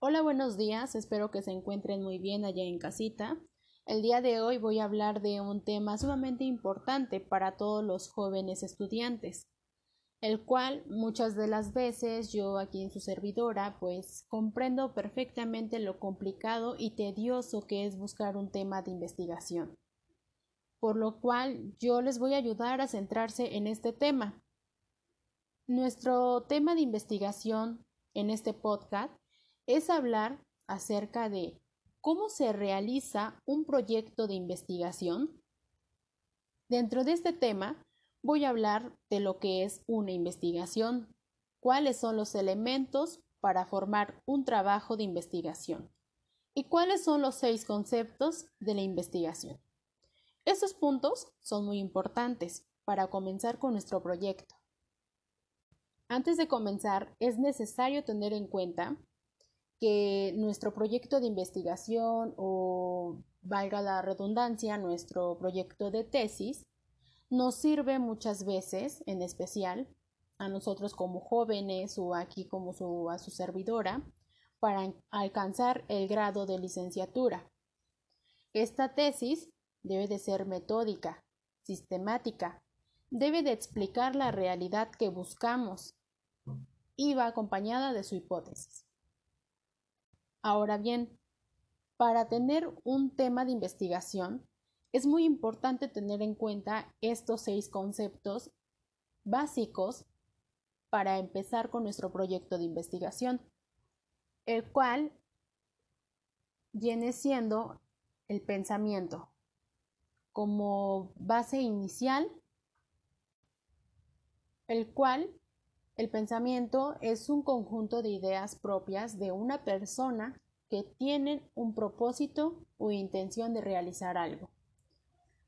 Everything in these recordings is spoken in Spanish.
Hola, buenos días, espero que se encuentren muy bien allá en casita. El día de hoy voy a hablar de un tema sumamente importante para todos los jóvenes estudiantes, el cual muchas de las veces yo aquí en su servidora pues comprendo perfectamente lo complicado y tedioso que es buscar un tema de investigación. Por lo cual yo les voy a ayudar a centrarse en este tema. Nuestro tema de investigación en este podcast es hablar acerca de cómo se realiza un proyecto de investigación. Dentro de este tema voy a hablar de lo que es una investigación, cuáles son los elementos para formar un trabajo de investigación y cuáles son los seis conceptos de la investigación. Estos puntos son muy importantes para comenzar con nuestro proyecto. Antes de comenzar, es necesario tener en cuenta que nuestro proyecto de investigación o valga la redundancia, nuestro proyecto de tesis nos sirve muchas veces, en especial a nosotros como jóvenes o aquí como su, a su servidora, para alcanzar el grado de licenciatura. Esta tesis debe de ser metódica, sistemática, debe de explicar la realidad que buscamos y va acompañada de su hipótesis. Ahora bien, para tener un tema de investigación, es muy importante tener en cuenta estos seis conceptos básicos para empezar con nuestro proyecto de investigación, el cual viene siendo el pensamiento como base inicial, el cual el pensamiento es un conjunto de ideas propias de una persona que tienen un propósito o intención de realizar algo.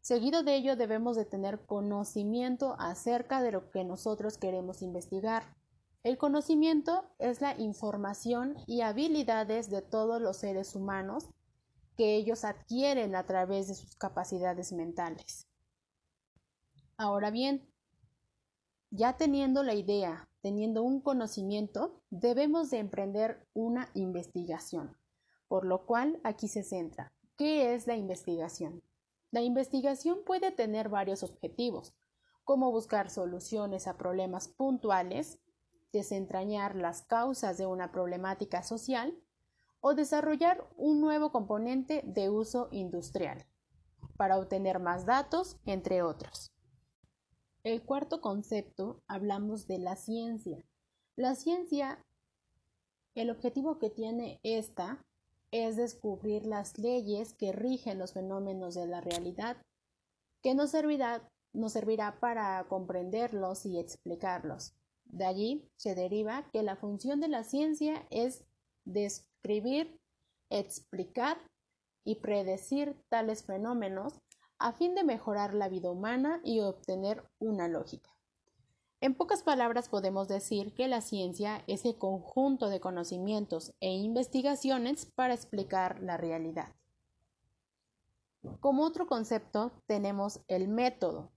Seguido de ello debemos de tener conocimiento acerca de lo que nosotros queremos investigar. El conocimiento es la información y habilidades de todos los seres humanos que ellos adquieren a través de sus capacidades mentales. Ahora bien, ya teniendo la idea, teniendo un conocimiento, debemos de emprender una investigación, por lo cual aquí se centra. ¿Qué es la investigación? La investigación puede tener varios objetivos, como buscar soluciones a problemas puntuales, desentrañar las causas de una problemática social o desarrollar un nuevo componente de uso industrial para obtener más datos, entre otros. El cuarto concepto hablamos de la ciencia. La ciencia, el objetivo que tiene esta es descubrir las leyes que rigen los fenómenos de la realidad, que nos servirá, nos servirá para comprenderlos y explicarlos. De allí se deriva que la función de la ciencia es describir, explicar y predecir tales fenómenos a fin de mejorar la vida humana y obtener una lógica. En pocas palabras podemos decir que la ciencia es el conjunto de conocimientos e investigaciones para explicar la realidad. Como otro concepto tenemos el método.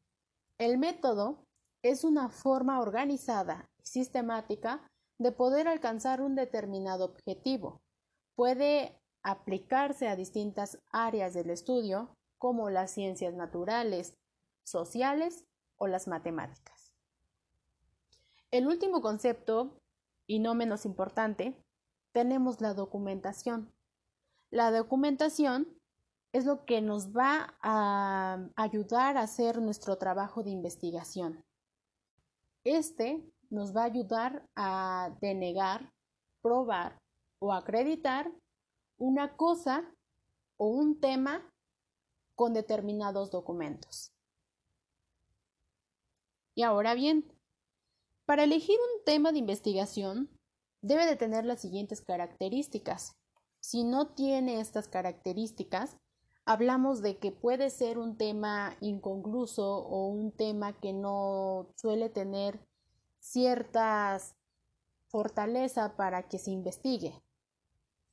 El método es una forma organizada y sistemática de poder alcanzar un determinado objetivo. Puede aplicarse a distintas áreas del estudio como las ciencias naturales, sociales o las matemáticas. El último concepto, y no menos importante, tenemos la documentación. La documentación es lo que nos va a ayudar a hacer nuestro trabajo de investigación. Este nos va a ayudar a denegar, probar o acreditar una cosa o un tema con determinados documentos. Y ahora bien, para elegir un tema de investigación debe de tener las siguientes características. Si no tiene estas características, hablamos de que puede ser un tema inconcluso o un tema que no suele tener ciertas fortaleza para que se investigue.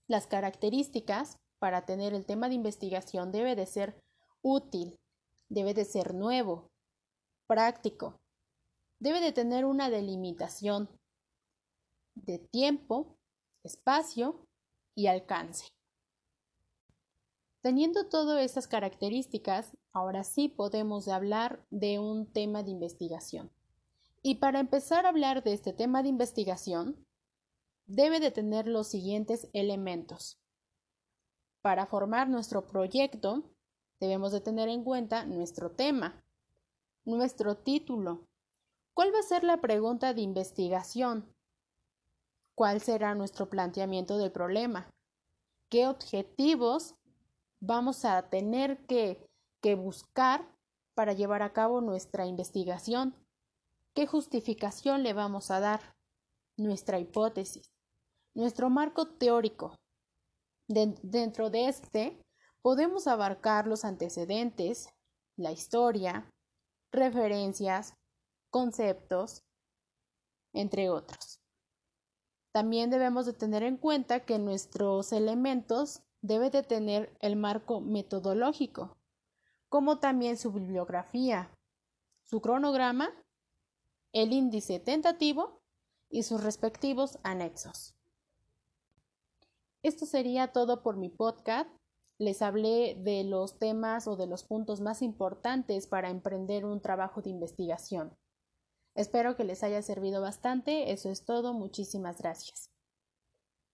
Las características para tener el tema de investigación debe de ser útil, debe de ser nuevo, práctico, debe de tener una delimitación de tiempo, espacio y alcance. Teniendo todas estas características, ahora sí podemos hablar de un tema de investigación. Y para empezar a hablar de este tema de investigación, debe de tener los siguientes elementos. Para formar nuestro proyecto, debemos de tener en cuenta nuestro tema, nuestro título. ¿Cuál va a ser la pregunta de investigación? ¿Cuál será nuestro planteamiento del problema? ¿Qué objetivos vamos a tener que, que buscar para llevar a cabo nuestra investigación. ¿Qué justificación le vamos a dar? Nuestra hipótesis, nuestro marco teórico. dentro de este podemos abarcar los antecedentes, la historia, referencias, conceptos, entre otros. También debemos de tener en cuenta que nuestros elementos debe de tener el marco metodológico, como también su bibliografía, su cronograma, el índice tentativo y sus respectivos anexos. Esto sería todo por mi podcast. Les hablé de los temas o de los puntos más importantes para emprender un trabajo de investigación. Espero que les haya servido bastante. Eso es todo. Muchísimas gracias.